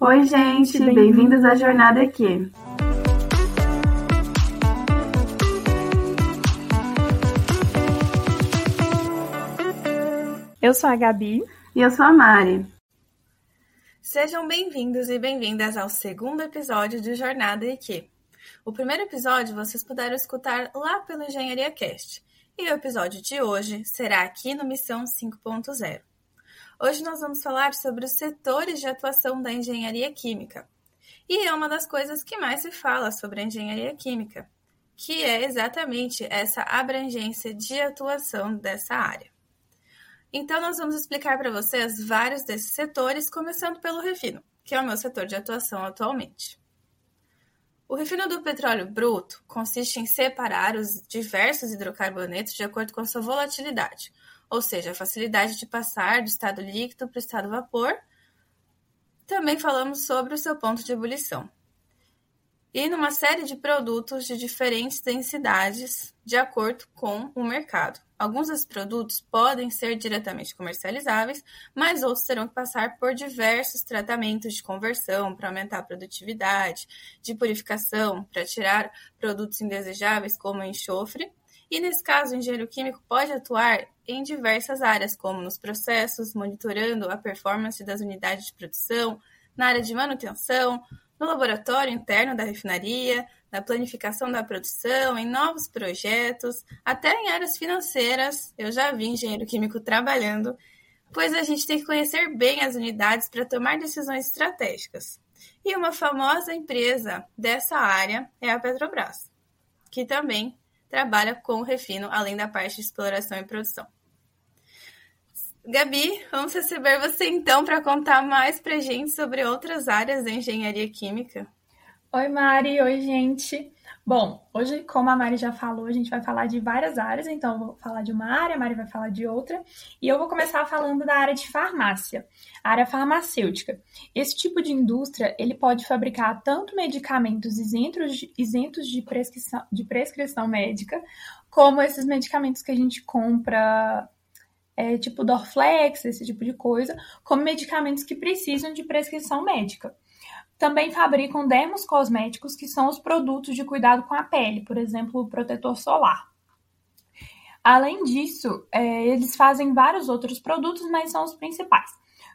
Oi, gente, bem-vindos à Jornada Aqui. Eu sou a Gabi. E eu sou a Mari. Sejam bem-vindos e bem-vindas ao segundo episódio de Jornada Aqui. O primeiro episódio vocês puderam escutar lá pelo Engenharia Cast. E o episódio de hoje será aqui no Missão 5.0. Hoje nós vamos falar sobre os setores de atuação da engenharia química. E é uma das coisas que mais se fala sobre a engenharia química, que é exatamente essa abrangência de atuação dessa área. Então, nós vamos explicar para vocês vários desses setores, começando pelo refino, que é o meu setor de atuação atualmente. O refino do petróleo bruto consiste em separar os diversos hidrocarbonetos de acordo com sua volatilidade, ou seja, a facilidade de passar do estado líquido para o estado vapor. Também falamos sobre o seu ponto de ebulição. E numa série de produtos de diferentes densidades, de acordo com o mercado. Alguns desses produtos podem ser diretamente comercializáveis, mas outros terão que passar por diversos tratamentos de conversão para aumentar a produtividade, de purificação para tirar produtos indesejáveis como enxofre. E nesse caso, o engenheiro químico pode atuar em diversas áreas, como nos processos, monitorando a performance das unidades de produção, na área de manutenção, no laboratório interno da refinaria, na planificação da produção, em novos projetos, até em áreas financeiras. Eu já vi engenheiro químico trabalhando, pois a gente tem que conhecer bem as unidades para tomar decisões estratégicas. E uma famosa empresa dessa área é a Petrobras, que também trabalha com o refino, além da parte de exploração e produção. Gabi, vamos receber você então para contar mais para gente sobre outras áreas da engenharia química. Oi, Mari. Oi, gente. Bom, hoje, como a Mari já falou, a gente vai falar de várias áreas, então eu vou falar de uma área, a Mari vai falar de outra, e eu vou começar falando da área de farmácia, área farmacêutica. Esse tipo de indústria, ele pode fabricar tanto medicamentos isentos de, isentos de, prescrição, de prescrição médica, como esses medicamentos que a gente compra é, tipo Dorflex, esse tipo de coisa, como medicamentos que precisam de prescrição médica. Também fabricam dermos cosméticos, que são os produtos de cuidado com a pele, por exemplo, o protetor solar. Além disso, é, eles fazem vários outros produtos, mas são os principais.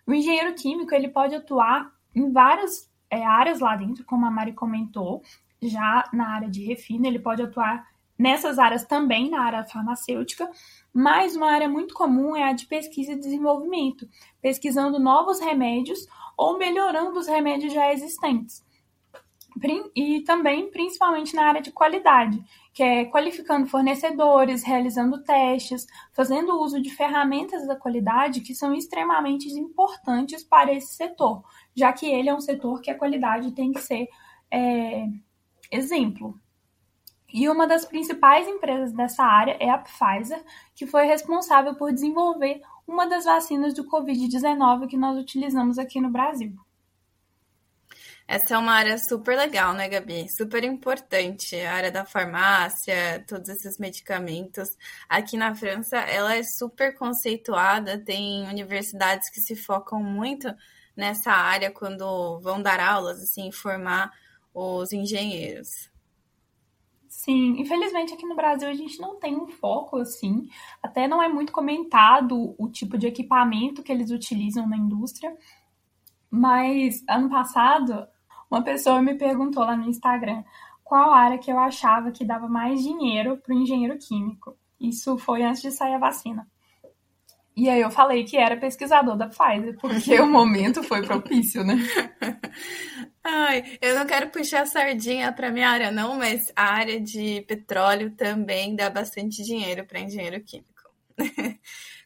O engenheiro químico ele pode atuar em várias é, áreas lá dentro, como a Mari comentou, já na área de refino, ele pode atuar nessas áreas também, na área farmacêutica, mas uma área muito comum é a de pesquisa e desenvolvimento, pesquisando novos remédios ou melhorando os remédios já existentes. E também, principalmente na área de qualidade, que é qualificando fornecedores, realizando testes, fazendo uso de ferramentas da qualidade que são extremamente importantes para esse setor, já que ele é um setor que a qualidade tem que ser é, exemplo. E uma das principais empresas dessa área é a Pfizer, que foi responsável por desenvolver uma das vacinas do Covid-19 que nós utilizamos aqui no Brasil. Essa é uma área super legal, né, Gabi? Super importante, a área da farmácia, todos esses medicamentos. Aqui na França, ela é super conceituada, tem universidades que se focam muito nessa área quando vão dar aulas, assim, formar os engenheiros. Sim, infelizmente aqui no Brasil a gente não tem um foco assim, até não é muito comentado o tipo de equipamento que eles utilizam na indústria. Mas ano passado, uma pessoa me perguntou lá no Instagram qual área que eu achava que dava mais dinheiro para o engenheiro químico. Isso foi antes de sair a vacina. E aí eu falei que era pesquisador da Pfizer, porque o momento foi propício, né? Ai, eu não quero puxar sardinha para minha área, não, mas a área de petróleo também dá bastante dinheiro para engenheiro químico.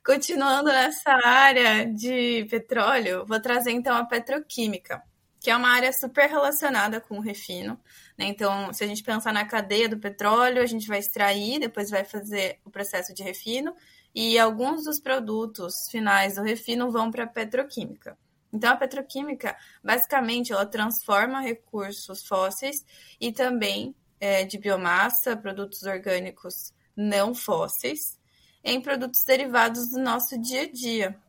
Continuando nessa área de petróleo, vou trazer então a petroquímica, que é uma área super relacionada com o refino. Né? Então, se a gente pensar na cadeia do petróleo, a gente vai extrair, depois vai fazer o processo de refino e alguns dos produtos finais do refino vão para a petroquímica. Então, a petroquímica, basicamente, ela transforma recursos fósseis e também é, de biomassa, produtos orgânicos não fósseis, em produtos derivados do nosso dia a dia.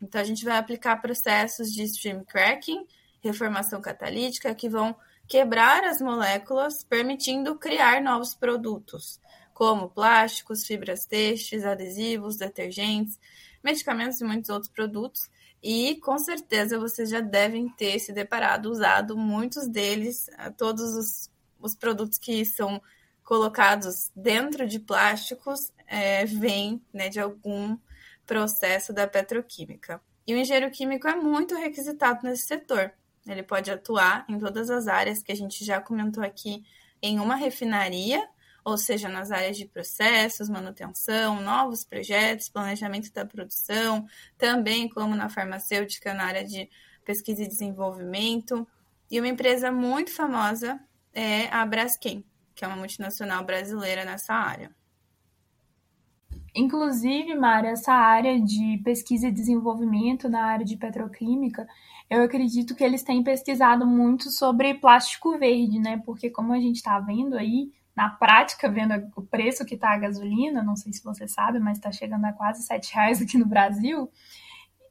Então, a gente vai aplicar processos de stream cracking reformação catalítica que vão quebrar as moléculas, permitindo criar novos produtos, como plásticos, fibras têxteis, adesivos, detergentes, medicamentos e muitos outros produtos. E com certeza vocês já devem ter se deparado, usado muitos deles, todos os, os produtos que são colocados dentro de plásticos é, vêm né, de algum processo da petroquímica. E o engenheiro químico é muito requisitado nesse setor. Ele pode atuar em todas as áreas que a gente já comentou aqui em uma refinaria, ou seja, nas áreas de processos, manutenção, novos projetos, planejamento da produção, também como na farmacêutica, na área de pesquisa e desenvolvimento. E uma empresa muito famosa é a Braskem, que é uma multinacional brasileira nessa área. Inclusive, Mara, essa área de pesquisa e desenvolvimento na área de petroquímica, eu acredito que eles têm pesquisado muito sobre plástico verde, né? Porque como a gente está vendo aí, na prática, vendo o preço que está a gasolina, não sei se você sabe, mas está chegando a quase sete reais aqui no Brasil,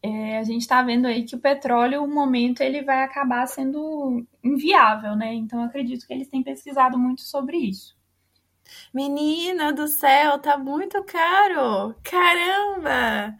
é, a gente está vendo aí que o petróleo, o momento, ele vai acabar sendo inviável, né? Então, acredito que eles têm pesquisado muito sobre isso. Menina do céu, tá muito caro! Caramba!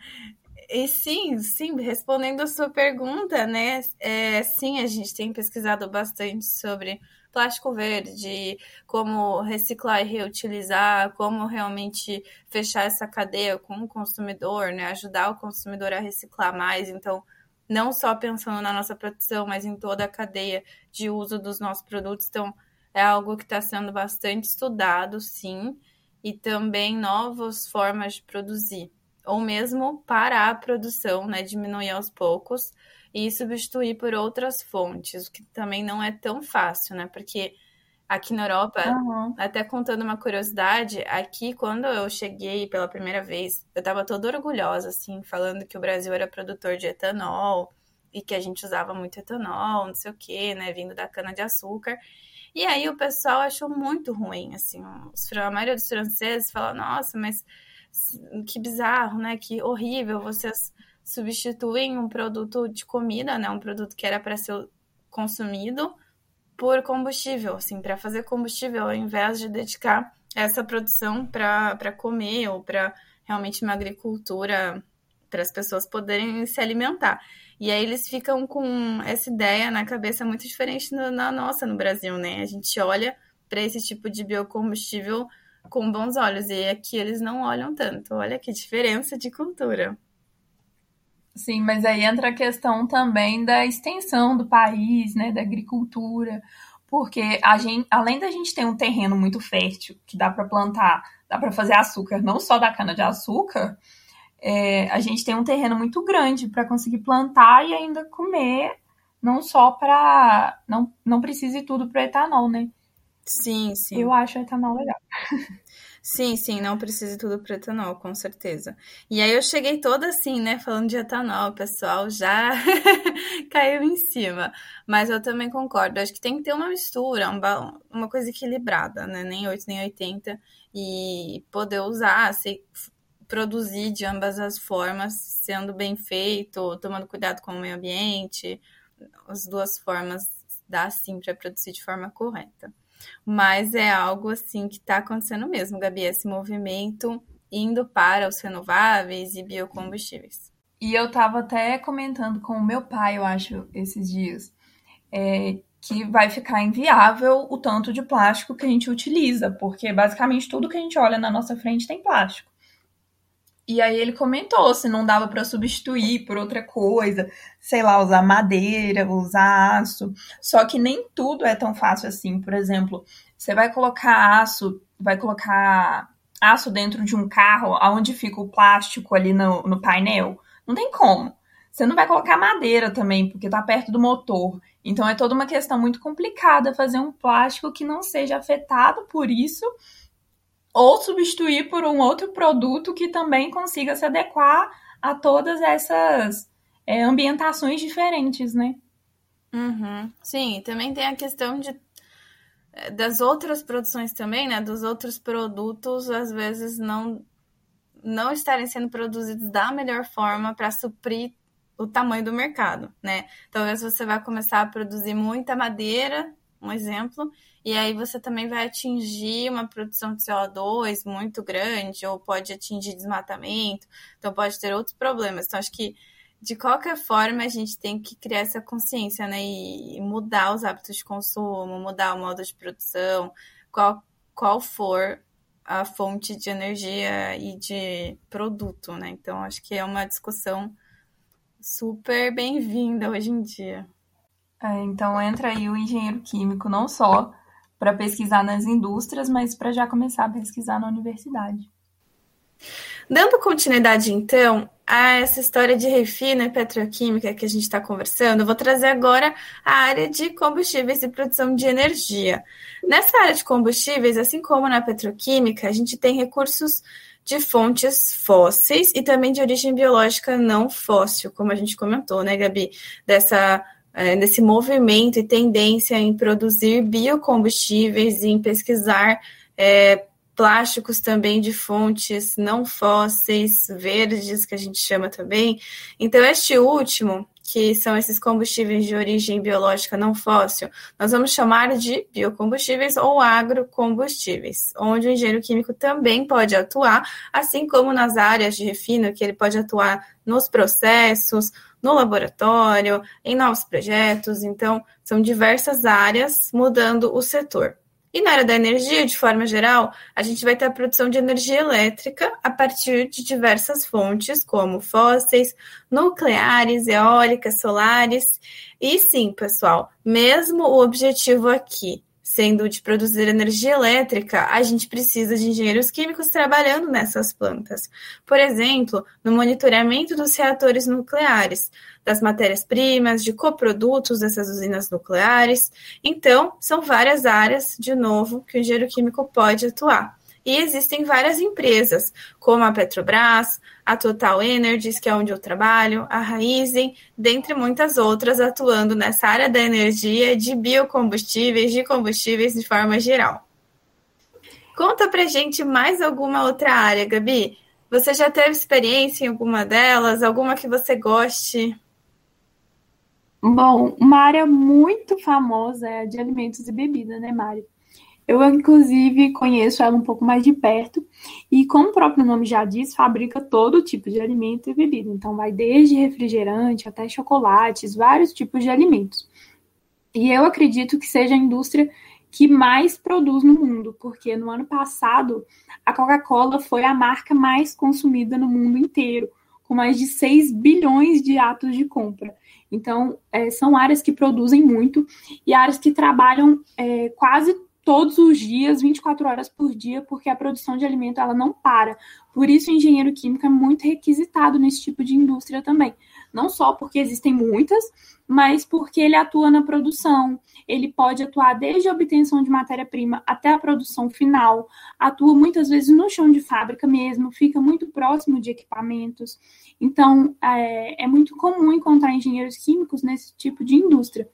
E sim, sim, respondendo a sua pergunta, né? É, sim, a gente tem pesquisado bastante sobre plástico verde, como reciclar e reutilizar, como realmente fechar essa cadeia com o consumidor, né? Ajudar o consumidor a reciclar mais. Então, não só pensando na nossa produção, mas em toda a cadeia de uso dos nossos produtos. Então, é algo que está sendo bastante estudado, sim, e também novas formas de produzir, ou mesmo parar a produção, né, diminuir aos poucos e substituir por outras fontes, o que também não é tão fácil, né, porque aqui na Europa, uhum. até contando uma curiosidade, aqui quando eu cheguei pela primeira vez, eu estava toda orgulhosa, assim, falando que o Brasil era produtor de etanol e que a gente usava muito etanol, não sei o que, né, vindo da cana de açúcar. E aí o pessoal achou muito ruim, assim, a maioria dos franceses fala, nossa, mas que bizarro, né? Que horrível, vocês substituem um produto de comida, né? Um produto que era para ser consumido por combustível, assim, para fazer combustível, ao invés de dedicar essa produção para comer ou para realmente uma agricultura para as pessoas poderem se alimentar. E aí eles ficam com essa ideia na cabeça muito diferente na nossa no Brasil, né? A gente olha para esse tipo de biocombustível com bons olhos e aqui eles não olham tanto. Olha que diferença de cultura. Sim, mas aí entra a questão também da extensão do país, né, da agricultura, porque a gente, além da gente ter um terreno muito fértil que dá para plantar, dá para fazer açúcar, não só da cana de açúcar, é, a gente tem um terreno muito grande para conseguir plantar e ainda comer, não só para. Não, não precisa ir tudo para etanol, né? Sim, sim. Eu acho etanol legal. Sim, sim, não precisa tudo para etanol, com certeza. E aí eu cheguei toda assim, né, falando de etanol, pessoal já caiu em cima. Mas eu também concordo, acho que tem que ter uma mistura, uma, uma coisa equilibrada, né, nem 8 nem 80, e poder usar, se, produzir de ambas as formas, sendo bem feito, tomando cuidado com o meio ambiente. As duas formas dá sim para produzir de forma correta. Mas é algo assim que está acontecendo mesmo, Gabi, esse movimento indo para os renováveis e biocombustíveis. E eu estava até comentando com o meu pai, eu acho, esses dias, é, que vai ficar inviável o tanto de plástico que a gente utiliza, porque basicamente tudo que a gente olha na nossa frente tem plástico. E aí ele comentou se não dava para substituir por outra coisa, sei lá, usar madeira, usar aço. Só que nem tudo é tão fácil assim. Por exemplo, você vai colocar aço, vai colocar aço dentro de um carro, aonde fica o plástico ali no, no painel. Não tem como. Você não vai colocar madeira também, porque está perto do motor. Então é toda uma questão muito complicada fazer um plástico que não seja afetado por isso ou substituir por um outro produto que também consiga se adequar a todas essas é, ambientações diferentes, né? Uhum. Sim, também tem a questão de é, das outras produções também, né? Dos outros produtos, às vezes não não estarem sendo produzidos da melhor forma para suprir o tamanho do mercado, né? Talvez você vai começar a produzir muita madeira, um exemplo, e aí você também vai atingir uma produção de CO2 muito grande, ou pode atingir desmatamento, então pode ter outros problemas. Então, acho que de qualquer forma, a gente tem que criar essa consciência, né? E mudar os hábitos de consumo, mudar o modo de produção, qual, qual for a fonte de energia e de produto, né? Então, acho que é uma discussão super bem-vinda hoje em dia. É, então, entra aí o engenheiro químico, não só para pesquisar nas indústrias, mas para já começar a pesquisar na universidade. Dando continuidade, então, a essa história de refino e petroquímica que a gente está conversando, eu vou trazer agora a área de combustíveis e produção de energia. Nessa área de combustíveis, assim como na petroquímica, a gente tem recursos de fontes fósseis e também de origem biológica não fóssil, como a gente comentou, né, Gabi? Dessa é, desse movimento e tendência em produzir biocombustíveis e em pesquisar é, plásticos também de fontes não fósseis, verdes, que a gente chama também. Então, este último, que são esses combustíveis de origem biológica não fóssil, nós vamos chamar de biocombustíveis ou agrocombustíveis, onde o engenheiro químico também pode atuar, assim como nas áreas de refino, que ele pode atuar nos processos, no laboratório, em novos projetos. Então, são diversas áreas mudando o setor. E na área da energia, de forma geral, a gente vai ter a produção de energia elétrica a partir de diversas fontes, como fósseis, nucleares, eólicas, solares. E sim, pessoal, mesmo o objetivo aqui sendo de produzir energia elétrica, a gente precisa de engenheiros químicos trabalhando nessas plantas. Por exemplo, no monitoramento dos reatores nucleares, das matérias-primas, de coprodutos dessas usinas nucleares. Então, são várias áreas, de novo, que o engenheiro químico pode atuar. E existem várias empresas, como a Petrobras, a Total Energies, que é onde eu trabalho, a Raizen, dentre muitas outras, atuando nessa área da energia, de biocombustíveis, de combustíveis de forma geral. Conta pra gente mais alguma outra área, Gabi. Você já teve experiência em alguma delas? Alguma que você goste? Bom, uma área muito famosa é a de alimentos e bebida, né, Mário? Eu, inclusive, conheço ela um pouco mais de perto e, como o próprio nome já diz, fabrica todo tipo de alimento e bebida. Então, vai desde refrigerante até chocolates, vários tipos de alimentos. E eu acredito que seja a indústria que mais produz no mundo, porque no ano passado a Coca-Cola foi a marca mais consumida no mundo inteiro, com mais de 6 bilhões de atos de compra. Então, é, são áreas que produzem muito e áreas que trabalham é, quase todos os dias, 24 horas por dia, porque a produção de alimento ela não para. Por isso, o engenheiro químico é muito requisitado nesse tipo de indústria também. Não só porque existem muitas, mas porque ele atua na produção. Ele pode atuar desde a obtenção de matéria-prima até a produção final. Atua muitas vezes no chão de fábrica mesmo, fica muito próximo de equipamentos. Então, é, é muito comum encontrar engenheiros químicos nesse tipo de indústria.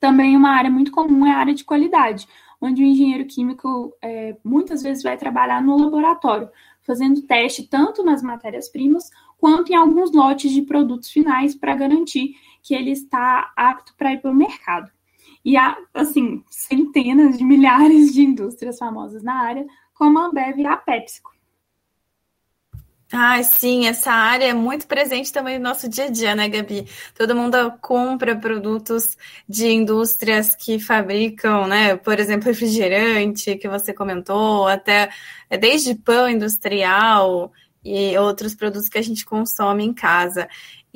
Também uma área muito comum é a área de qualidade onde o engenheiro químico é, muitas vezes vai trabalhar no laboratório, fazendo teste tanto nas matérias-primas quanto em alguns lotes de produtos finais para garantir que ele está apto para ir para o mercado. E há, assim, centenas de milhares de indústrias famosas na área, como a Ambev e a PepsiCo. Ah, sim, essa área é muito presente também no nosso dia a dia, né, Gabi? Todo mundo compra produtos de indústrias que fabricam, né, por exemplo, refrigerante, que você comentou, até é, desde pão industrial e outros produtos que a gente consome em casa.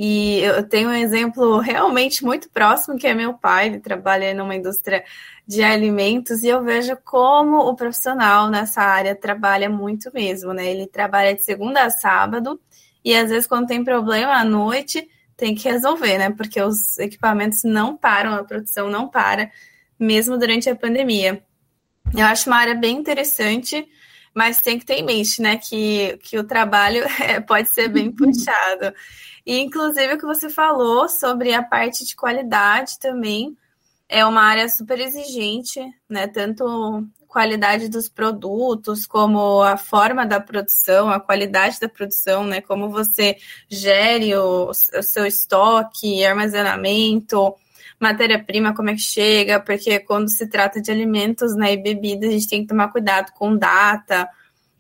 E eu tenho um exemplo realmente muito próximo, que é meu pai, ele trabalha numa indústria de alimentos, e eu vejo como o profissional nessa área trabalha muito mesmo, né? Ele trabalha de segunda a sábado, e às vezes, quando tem problema à noite, tem que resolver, né? Porque os equipamentos não param, a produção não para, mesmo durante a pandemia. Eu acho uma área bem interessante, mas tem que ter em mente, né, que, que o trabalho é, pode ser bem puxado. E, inclusive, o que você falou sobre a parte de qualidade também, é uma área super exigente, né? Tanto qualidade dos produtos, como a forma da produção, a qualidade da produção, né? Como você gere o, o seu estoque, armazenamento, matéria-prima, como é que chega, porque quando se trata de alimentos né, e bebidas, a gente tem que tomar cuidado com data,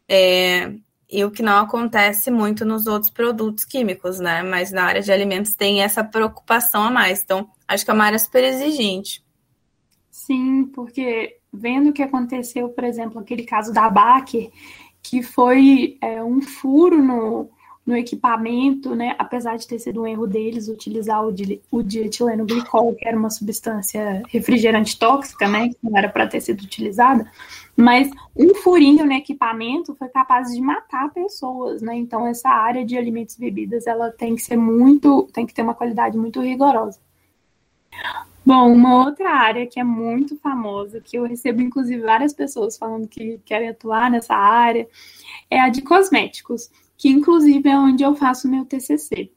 é, e o que não acontece muito nos outros produtos químicos, né? Mas na área de alimentos tem essa preocupação a mais. Então, acho que é uma área super exigente. Sim, porque vendo o que aconteceu, por exemplo, aquele caso da Baker, que foi é, um furo no, no equipamento, né? Apesar de ter sido um erro deles utilizar o, o dietileno glicol, que era uma substância refrigerante tóxica, né? Que não era para ter sido utilizada, mas um furinho no equipamento foi capaz de matar pessoas, né? Então essa área de alimentos e bebidas ela tem que ser muito, tem que ter uma qualidade muito rigorosa. Bom, uma outra área que é muito famosa, que eu recebo inclusive várias pessoas falando que querem atuar nessa área, é a de cosméticos, que inclusive é onde eu faço meu TCC.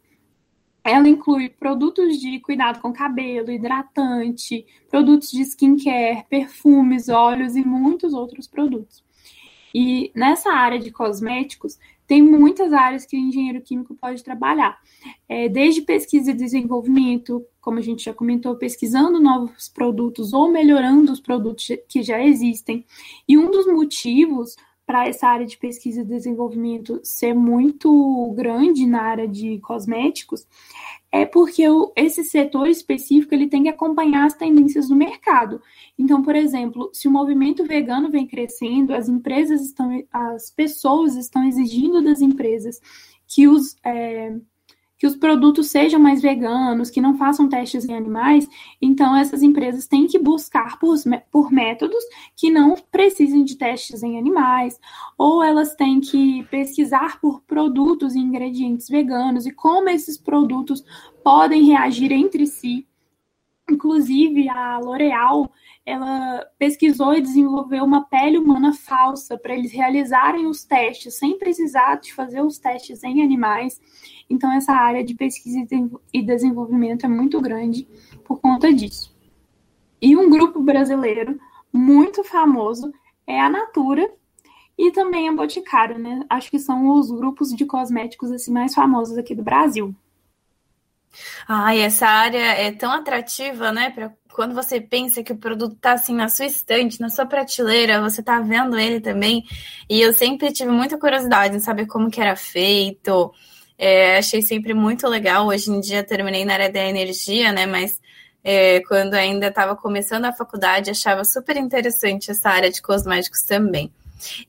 Ela inclui produtos de cuidado com cabelo, hidratante, produtos de skincare, perfumes, óleos e muitos outros produtos. E nessa área de cosméticos, tem muitas áreas que o engenheiro químico pode trabalhar, é, desde pesquisa e desenvolvimento, como a gente já comentou, pesquisando novos produtos ou melhorando os produtos que já existem. E um dos motivos para essa área de pesquisa e desenvolvimento ser muito grande na área de cosméticos é porque o, esse setor específico ele tem que acompanhar as tendências do mercado. Então, por exemplo, se o movimento vegano vem crescendo, as empresas estão, as pessoas estão exigindo das empresas que os é, que os produtos sejam mais veganos, que não façam testes em animais, então essas empresas têm que buscar por, por métodos que não precisem de testes em animais, ou elas têm que pesquisar por produtos e ingredientes veganos e como esses produtos podem reagir entre si. Inclusive, a L'Oréal ela pesquisou e desenvolveu uma pele humana falsa para eles realizarem os testes sem precisar de fazer os testes em animais. Então, essa área de pesquisa e desenvolvimento é muito grande por conta disso. E um grupo brasileiro muito famoso é a Natura e também a Boticário, né? Acho que são os grupos de cosméticos assim mais famosos aqui do Brasil. E essa área é tão atrativa, né? Pra quando você pensa que o produto está assim na sua estante, na sua prateleira, você está vendo ele também. E eu sempre tive muita curiosidade em saber como que era feito. É, achei sempre muito legal. Hoje em dia terminei na área da energia, né? Mas é, quando ainda estava começando a faculdade, achava super interessante essa área de cosméticos também.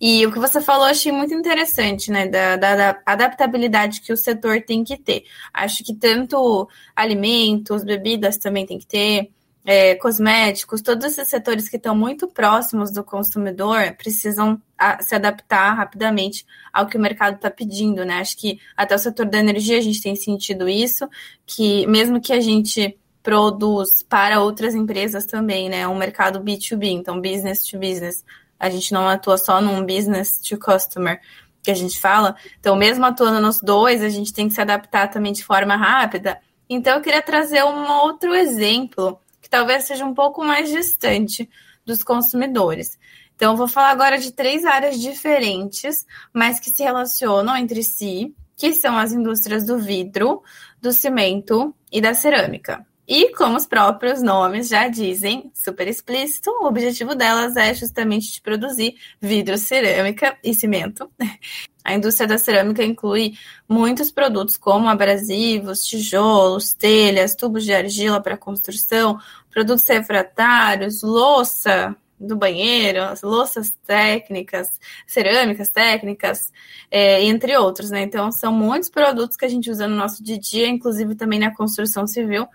E o que você falou, achei muito interessante, né? Da, da, da, adaptabilidade que o setor tem que ter. Acho que tanto alimentos, bebidas também tem que ter, é, cosméticos, todos esses setores que estão muito próximos do consumidor precisam a, se adaptar rapidamente ao que o mercado está pedindo, né? Acho que até o setor da energia a gente tem sentido isso, que mesmo que a gente produz para outras empresas também, né? Um mercado B2B, então business to business. A gente não atua só num business to customer, que a gente fala. Então, mesmo atuando nos dois, a gente tem que se adaptar também de forma rápida. Então, eu queria trazer um outro exemplo talvez seja um pouco mais distante dos consumidores. Então, eu vou falar agora de três áreas diferentes, mas que se relacionam entre si, que são as indústrias do vidro, do cimento e da cerâmica. E, como os próprios nomes já dizem, super explícito, o objetivo delas é justamente de produzir vidro, cerâmica e cimento. A indústria da cerâmica inclui muitos produtos como abrasivos, tijolos, telhas, tubos de argila para construção, produtos refratários, louça do banheiro, louças técnicas, cerâmicas técnicas, é, entre outros, né? Então, são muitos produtos que a gente usa no nosso dia a dia, inclusive também na construção civil,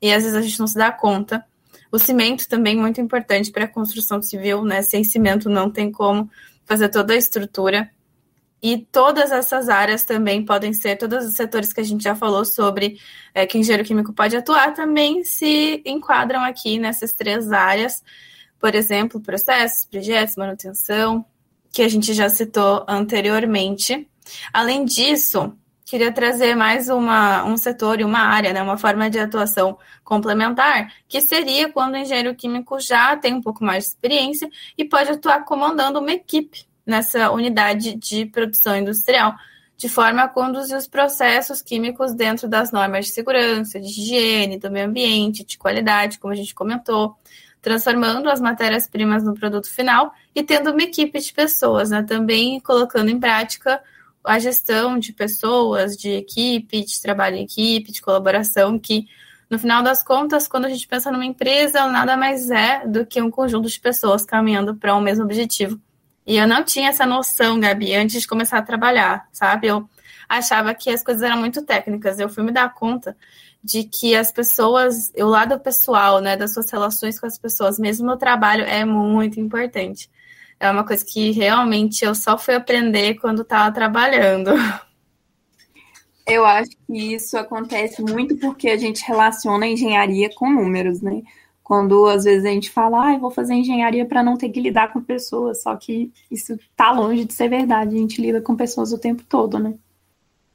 e às vezes a gente não se dá conta. O cimento também é muito importante para a construção civil, né? Sem cimento não tem como fazer toda a estrutura. E todas essas áreas também podem ser, todos os setores que a gente já falou sobre é, que engenheiro químico pode atuar, também se enquadram aqui nessas três áreas. Por exemplo, processos, projetos, manutenção, que a gente já citou anteriormente. Além disso, queria trazer mais uma, um setor e uma área, né, uma forma de atuação complementar, que seria quando o engenheiro químico já tem um pouco mais de experiência e pode atuar comandando uma equipe nessa unidade de produção industrial, de forma a conduzir os processos químicos dentro das normas de segurança, de higiene, do meio ambiente, de qualidade, como a gente comentou, transformando as matérias-primas no produto final e tendo uma equipe de pessoas, né? Também colocando em prática a gestão de pessoas, de equipe, de trabalho em equipe, de colaboração, que no final das contas, quando a gente pensa numa empresa, nada mais é do que um conjunto de pessoas caminhando para um mesmo objetivo. E eu não tinha essa noção, Gabi, antes de começar a trabalhar, sabe? Eu achava que as coisas eram muito técnicas. Eu fui me dar conta de que as pessoas, o lado pessoal, né, das suas relações com as pessoas, mesmo no trabalho, é muito importante. É uma coisa que realmente eu só fui aprender quando estava trabalhando. Eu acho que isso acontece muito porque a gente relaciona a engenharia com números, né? Quando às vezes a gente fala, ah, vou fazer engenharia para não ter que lidar com pessoas, só que isso tá longe de ser verdade. A gente lida com pessoas o tempo todo, né?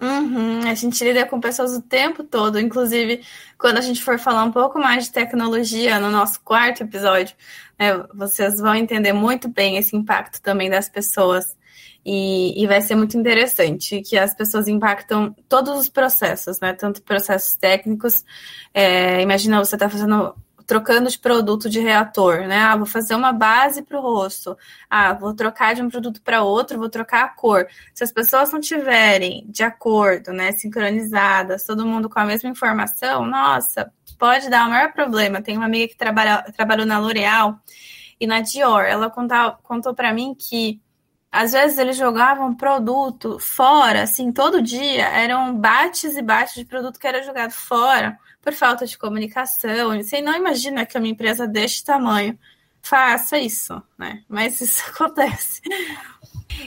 Uhum, a gente lida com pessoas o tempo todo, inclusive quando a gente for falar um pouco mais de tecnologia no nosso quarto episódio, né, vocês vão entender muito bem esse impacto também das pessoas. E, e, vai ser muito interessante que as pessoas impactam todos os processos, né? Tanto processos técnicos. É, imagina você está fazendo trocando de produto de reator, né? Ah, vou fazer uma base para o rosto. Ah, vou trocar de um produto para outro, vou trocar a cor. Se as pessoas não tiverem de acordo, né, sincronizadas, todo mundo com a mesma informação, nossa, pode dar o maior problema. Tem uma amiga que trabalha, trabalhou na L'Oréal e na Dior, ela contou, contou para mim que às vezes eles jogavam produto fora, assim, todo dia, eram bates e bates de produto que era jogado fora por falta de comunicação. Você não imagina que uma empresa deste tamanho faça isso, né? Mas isso acontece.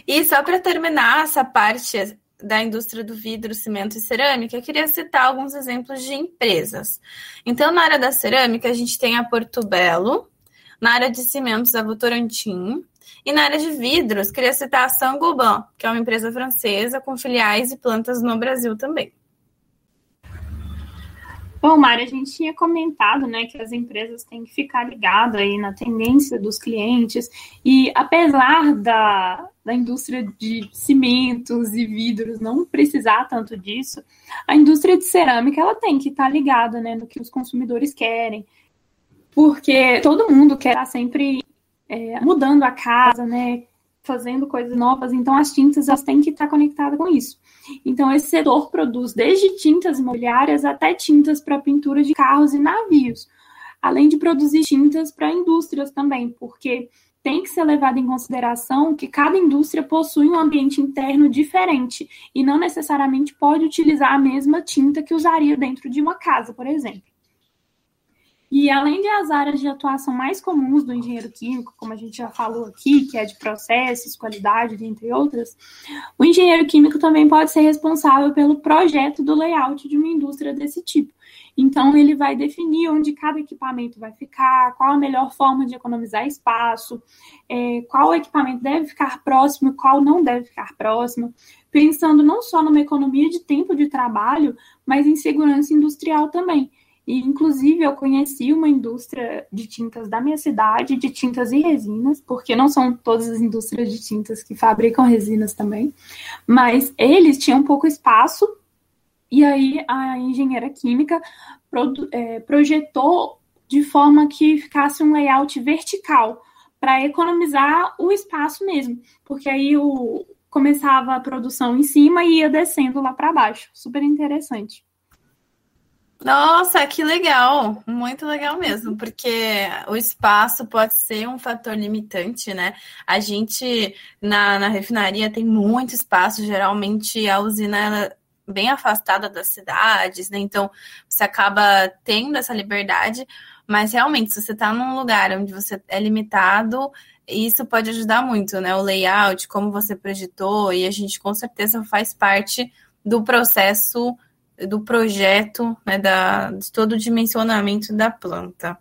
E só para terminar essa parte da indústria do vidro, cimento e cerâmica, eu queria citar alguns exemplos de empresas. Então, na área da cerâmica, a gente tem a Porto Belo, na área de cimentos, a Votorantim, e na área de vidros, queria citar a Saint-Gobain, que é uma empresa francesa com filiais e plantas no Brasil também. Bom, Mari, a gente tinha comentado né, que as empresas têm que ficar ligadas aí na tendência dos clientes, e apesar da, da indústria de cimentos e vidros não precisar tanto disso, a indústria de cerâmica ela tem que estar ligada né, no que os consumidores querem, porque todo mundo quer estar sempre é, mudando a casa, né, fazendo coisas novas, então as tintas elas têm que estar conectadas com isso. Então, esse setor produz desde tintas imobiliárias até tintas para pintura de carros e navios, além de produzir tintas para indústrias também, porque tem que ser levado em consideração que cada indústria possui um ambiente interno diferente e não necessariamente pode utilizar a mesma tinta que usaria dentro de uma casa, por exemplo. E além de as áreas de atuação mais comuns do engenheiro químico, como a gente já falou aqui, que é de processos, qualidade, entre outras, o engenheiro químico também pode ser responsável pelo projeto do layout de uma indústria desse tipo. Então, ele vai definir onde cada equipamento vai ficar, qual a melhor forma de economizar espaço, é, qual equipamento deve ficar próximo, qual não deve ficar próximo, pensando não só numa economia de tempo de trabalho, mas em segurança industrial também. E, inclusive, eu conheci uma indústria de tintas da minha cidade, de tintas e resinas, porque não são todas as indústrias de tintas que fabricam resinas também, mas eles tinham pouco espaço, e aí a engenheira química é, projetou de forma que ficasse um layout vertical, para economizar o espaço mesmo, porque aí o, começava a produção em cima e ia descendo lá para baixo. Super interessante. Nossa, que legal! Muito legal mesmo, porque o espaço pode ser um fator limitante, né? A gente na, na refinaria tem muito espaço, geralmente a usina é bem afastada das cidades, né? Então você acaba tendo essa liberdade, mas realmente, se você está num lugar onde você é limitado, isso pode ajudar muito, né? O layout, como você projetou, e a gente com certeza faz parte do processo do projeto, né, da, de todo o dimensionamento da planta.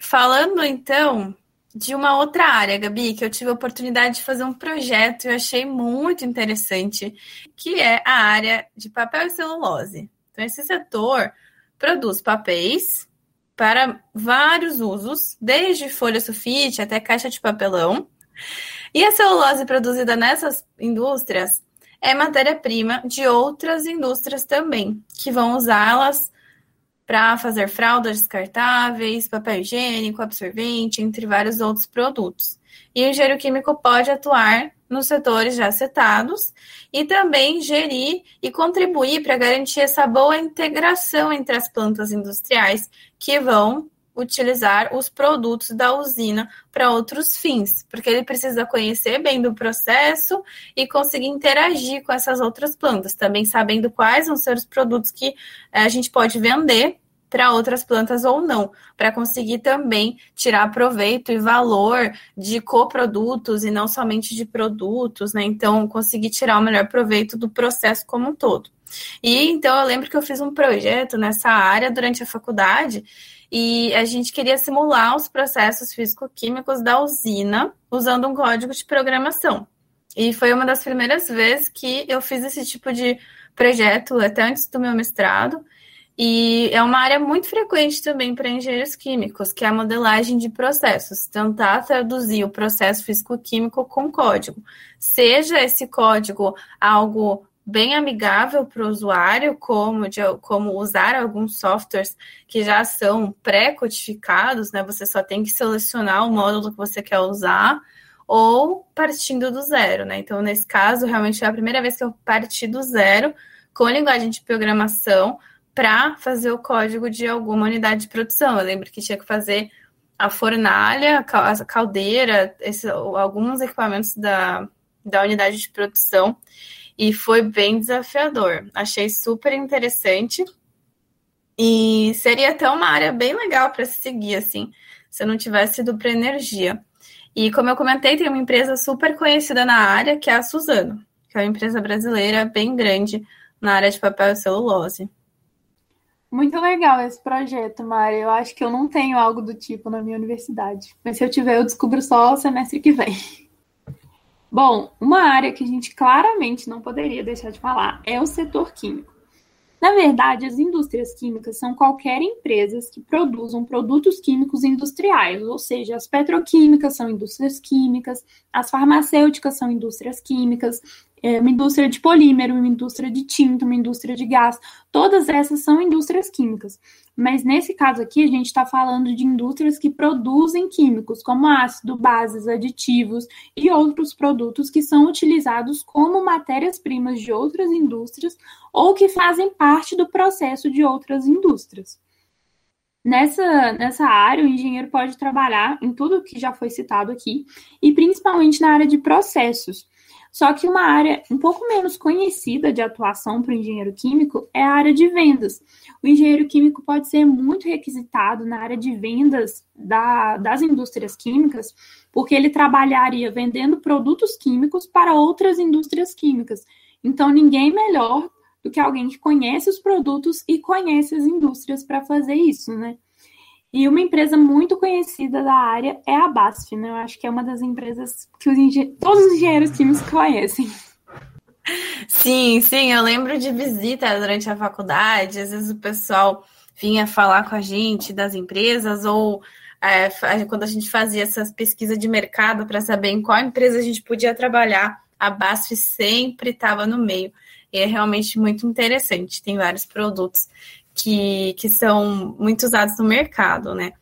Falando então de uma outra área, Gabi, que eu tive a oportunidade de fazer um projeto e eu achei muito interessante, que é a área de papel e celulose. Então, esse setor produz papéis para vários usos, desde folha sulfite até caixa de papelão. E a celulose produzida nessas indústrias é matéria-prima de outras indústrias também, que vão usá-las para fazer fraldas descartáveis, papel higiênico, absorvente, entre vários outros produtos. E o engenheiro químico pode atuar nos setores já citados e também gerir e contribuir para garantir essa boa integração entre as plantas industriais que vão utilizar os produtos da usina para outros fins, porque ele precisa conhecer bem do processo e conseguir interagir com essas outras plantas, também sabendo quais vão ser os produtos que eh, a gente pode vender para outras plantas ou não, para conseguir também tirar proveito e valor de coprodutos e não somente de produtos, né? Então, conseguir tirar o melhor proveito do processo como um todo. E então eu lembro que eu fiz um projeto nessa área durante a faculdade e a gente queria simular os processos físico-químicos da usina usando um código de programação. E foi uma das primeiras vezes que eu fiz esse tipo de projeto, até antes do meu mestrado. E é uma área muito frequente também para engenheiros químicos, que é a modelagem de processos, tentar traduzir o processo físico-químico com código. Seja esse código algo bem amigável para o usuário, como, de, como usar alguns softwares que já são pré-codificados, né? Você só tem que selecionar o módulo que você quer usar, ou partindo do zero, né? Então, nesse caso, realmente é a primeira vez que eu parti do zero com linguagem de programação para fazer o código de alguma unidade de produção. Eu lembro que tinha que fazer a fornalha, a caldeira, esse, alguns equipamentos da, da unidade de produção e foi bem desafiador. Achei super interessante e seria até uma área bem legal para se seguir, assim, se eu não tivesse ido para energia. E como eu comentei, tem uma empresa super conhecida na área, que é a Suzano, que é uma empresa brasileira bem grande na área de papel e celulose. Muito legal esse projeto, Mari. Eu acho que eu não tenho algo do tipo na minha universidade. Mas se eu tiver, eu descubro só o semestre que vem. Bom, uma área que a gente claramente não poderia deixar de falar é o setor químico. Na verdade, as indústrias químicas são qualquer empresas que produzam produtos químicos industriais, ou seja, as petroquímicas são indústrias químicas, as farmacêuticas são indústrias químicas, é, uma indústria de polímero, uma indústria de tinta, uma indústria de gás, todas essas são indústrias químicas. Mas nesse caso aqui, a gente está falando de indústrias que produzem químicos, como ácido, bases, aditivos e outros produtos que são utilizados como matérias-primas de outras indústrias ou que fazem parte do processo de outras indústrias. Nessa, nessa área, o engenheiro pode trabalhar em tudo que já foi citado aqui, e principalmente na área de processos. Só que uma área um pouco menos conhecida de atuação para o engenheiro químico é a área de vendas. O engenheiro químico pode ser muito requisitado na área de vendas da, das indústrias químicas, porque ele trabalharia vendendo produtos químicos para outras indústrias químicas. Então, ninguém melhor do que alguém que conhece os produtos e conhece as indústrias para fazer isso, né? E uma empresa muito conhecida da área é a BASF, né? Eu acho que é uma das empresas que os todos os engenheiros químicos conhecem. Sim, sim, eu lembro de visita durante a faculdade, às vezes o pessoal vinha falar com a gente das empresas, ou é, quando a gente fazia essas pesquisas de mercado para saber em qual empresa a gente podia trabalhar, a BASF sempre estava no meio. E é realmente muito interessante. Tem vários produtos que, que são muito usados no mercado, né?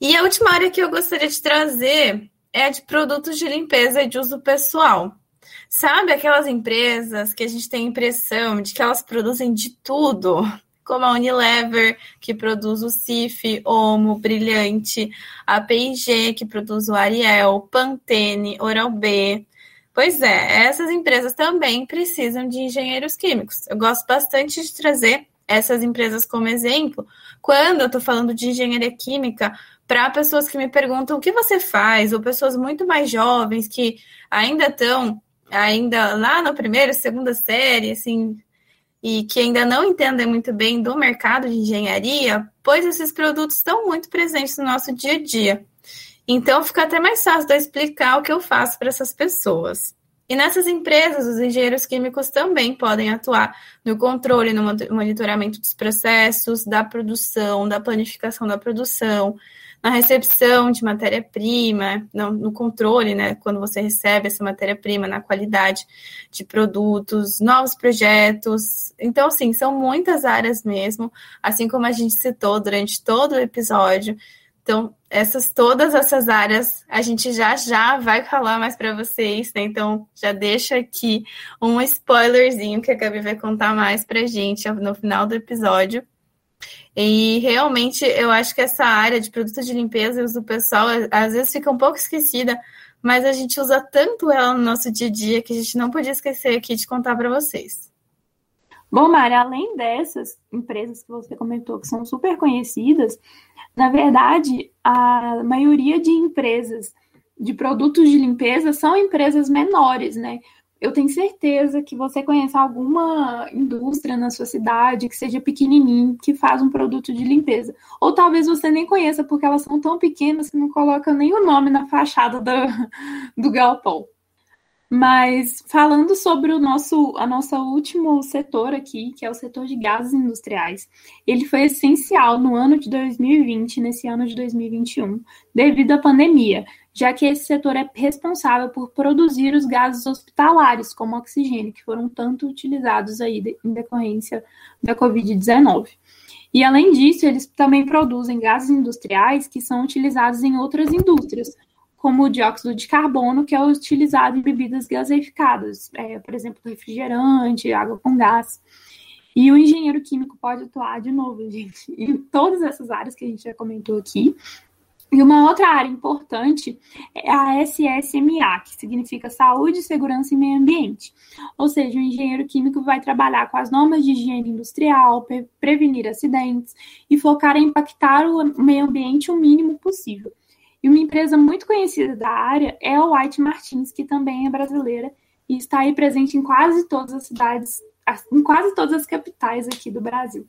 E a última área que eu gostaria de trazer é de produtos de limpeza e de uso pessoal. Sabe aquelas empresas que a gente tem a impressão de que elas produzem de tudo? Como a Unilever, que produz o Cif, Omo, Brilhante, a P&G, que produz o Ariel, Pantene, Oral-B. Pois é, essas empresas também precisam de engenheiros químicos. Eu gosto bastante de trazer essas empresas como exemplo, quando eu estou falando de engenharia química, para pessoas que me perguntam o que você faz, ou pessoas muito mais jovens que ainda estão ainda lá no primeiro, segunda série, assim, e que ainda não entendem muito bem do mercado de engenharia, pois esses produtos estão muito presentes no nosso dia a dia. Então fica até mais fácil de explicar o que eu faço para essas pessoas. E nessas empresas, os engenheiros químicos também podem atuar no controle, no monitoramento dos processos, da produção, da planificação da produção, na recepção de matéria-prima, no controle, né, quando você recebe essa matéria-prima, na qualidade de produtos, novos projetos. Então, assim, são muitas áreas mesmo, assim como a gente citou durante todo o episódio. Então, essas todas essas áreas a gente já já vai falar mais para vocês, né? Então, já deixa aqui um spoilerzinho que a Gabi vai contar mais para gente no final do episódio. E realmente eu acho que essa área de produtos de limpeza o pessoal às vezes fica um pouco esquecida, mas a gente usa tanto ela no nosso dia a dia que a gente não podia esquecer aqui de contar para vocês. Bom, Mari, além dessas empresas que você comentou que são super conhecidas, na verdade, a maioria de empresas de produtos de limpeza são empresas menores, né? Eu tenho certeza que você conhece alguma indústria na sua cidade que seja pequenininho, que faz um produto de limpeza. Ou talvez você nem conheça, porque elas são tão pequenas que não coloca nem o nome na fachada do, do galpão. Mas falando sobre o nosso, a nosso último setor aqui, que é o setor de gases industriais, ele foi essencial no ano de 2020, nesse ano de 2021, devido à pandemia, já que esse setor é responsável por produzir os gases hospitalares, como oxigênio, que foram tanto utilizados aí em decorrência da Covid-19. E além disso, eles também produzem gases industriais que são utilizados em outras indústrias, como o dióxido de carbono, que é utilizado em bebidas gaseificadas, é, por exemplo, refrigerante, água com gás. E o engenheiro químico pode atuar, de novo, gente, em todas essas áreas que a gente já comentou aqui. E uma outra área importante é a SSMA, que significa Saúde, Segurança e Meio Ambiente. Ou seja, o engenheiro químico vai trabalhar com as normas de higiene industrial, pre prevenir acidentes e focar em impactar o meio ambiente o mínimo possível. E uma empresa muito conhecida da área é a White Martins, que também é brasileira e está aí presente em quase todas as cidades, em quase todas as capitais aqui do Brasil.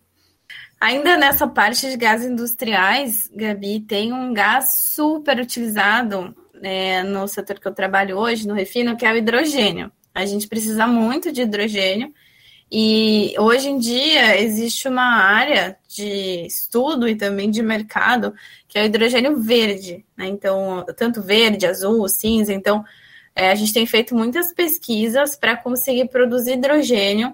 Ainda nessa parte de gases industriais, Gabi, tem um gás super utilizado é, no setor que eu trabalho hoje, no refino, que é o hidrogênio. A gente precisa muito de hidrogênio e hoje em dia existe uma área de estudo e também de mercado que é o hidrogênio verde, né? Então, tanto verde, azul, cinza. Então, é, a gente tem feito muitas pesquisas para conseguir produzir hidrogênio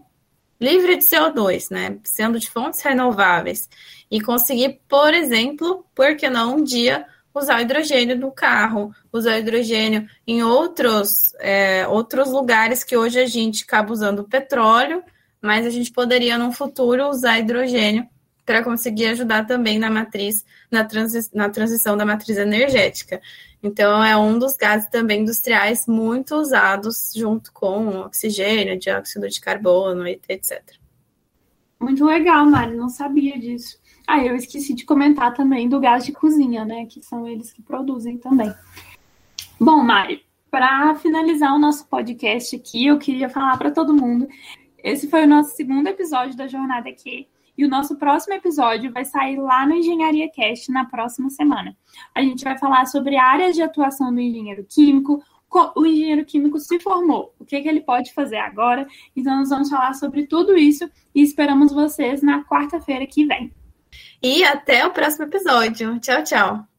livre de CO2, né? Sendo de fontes renováveis. E conseguir, por exemplo, por que não um dia usar hidrogênio no carro, usar hidrogênio em outros, é, outros lugares que hoje a gente acaba usando petróleo mas a gente poderia, no futuro, usar hidrogênio para conseguir ajudar também na matriz, na, transi na transição da matriz energética. Então, é um dos gases também industriais muito usados junto com oxigênio, dióxido de carbono, etc. Muito legal, Mari, não sabia disso. Ah, eu esqueci de comentar também do gás de cozinha, né? Que são eles que produzem também. Bom, Mari, para finalizar o nosso podcast aqui, eu queria falar para todo mundo esse foi o nosso segundo episódio da Jornada Q. E o nosso próximo episódio vai sair lá no Engenharia Cast na próxima semana. A gente vai falar sobre áreas de atuação do engenheiro químico, o engenheiro químico se formou, o que, que ele pode fazer agora. Então, nós vamos falar sobre tudo isso e esperamos vocês na quarta-feira que vem. E até o próximo episódio. Tchau, tchau.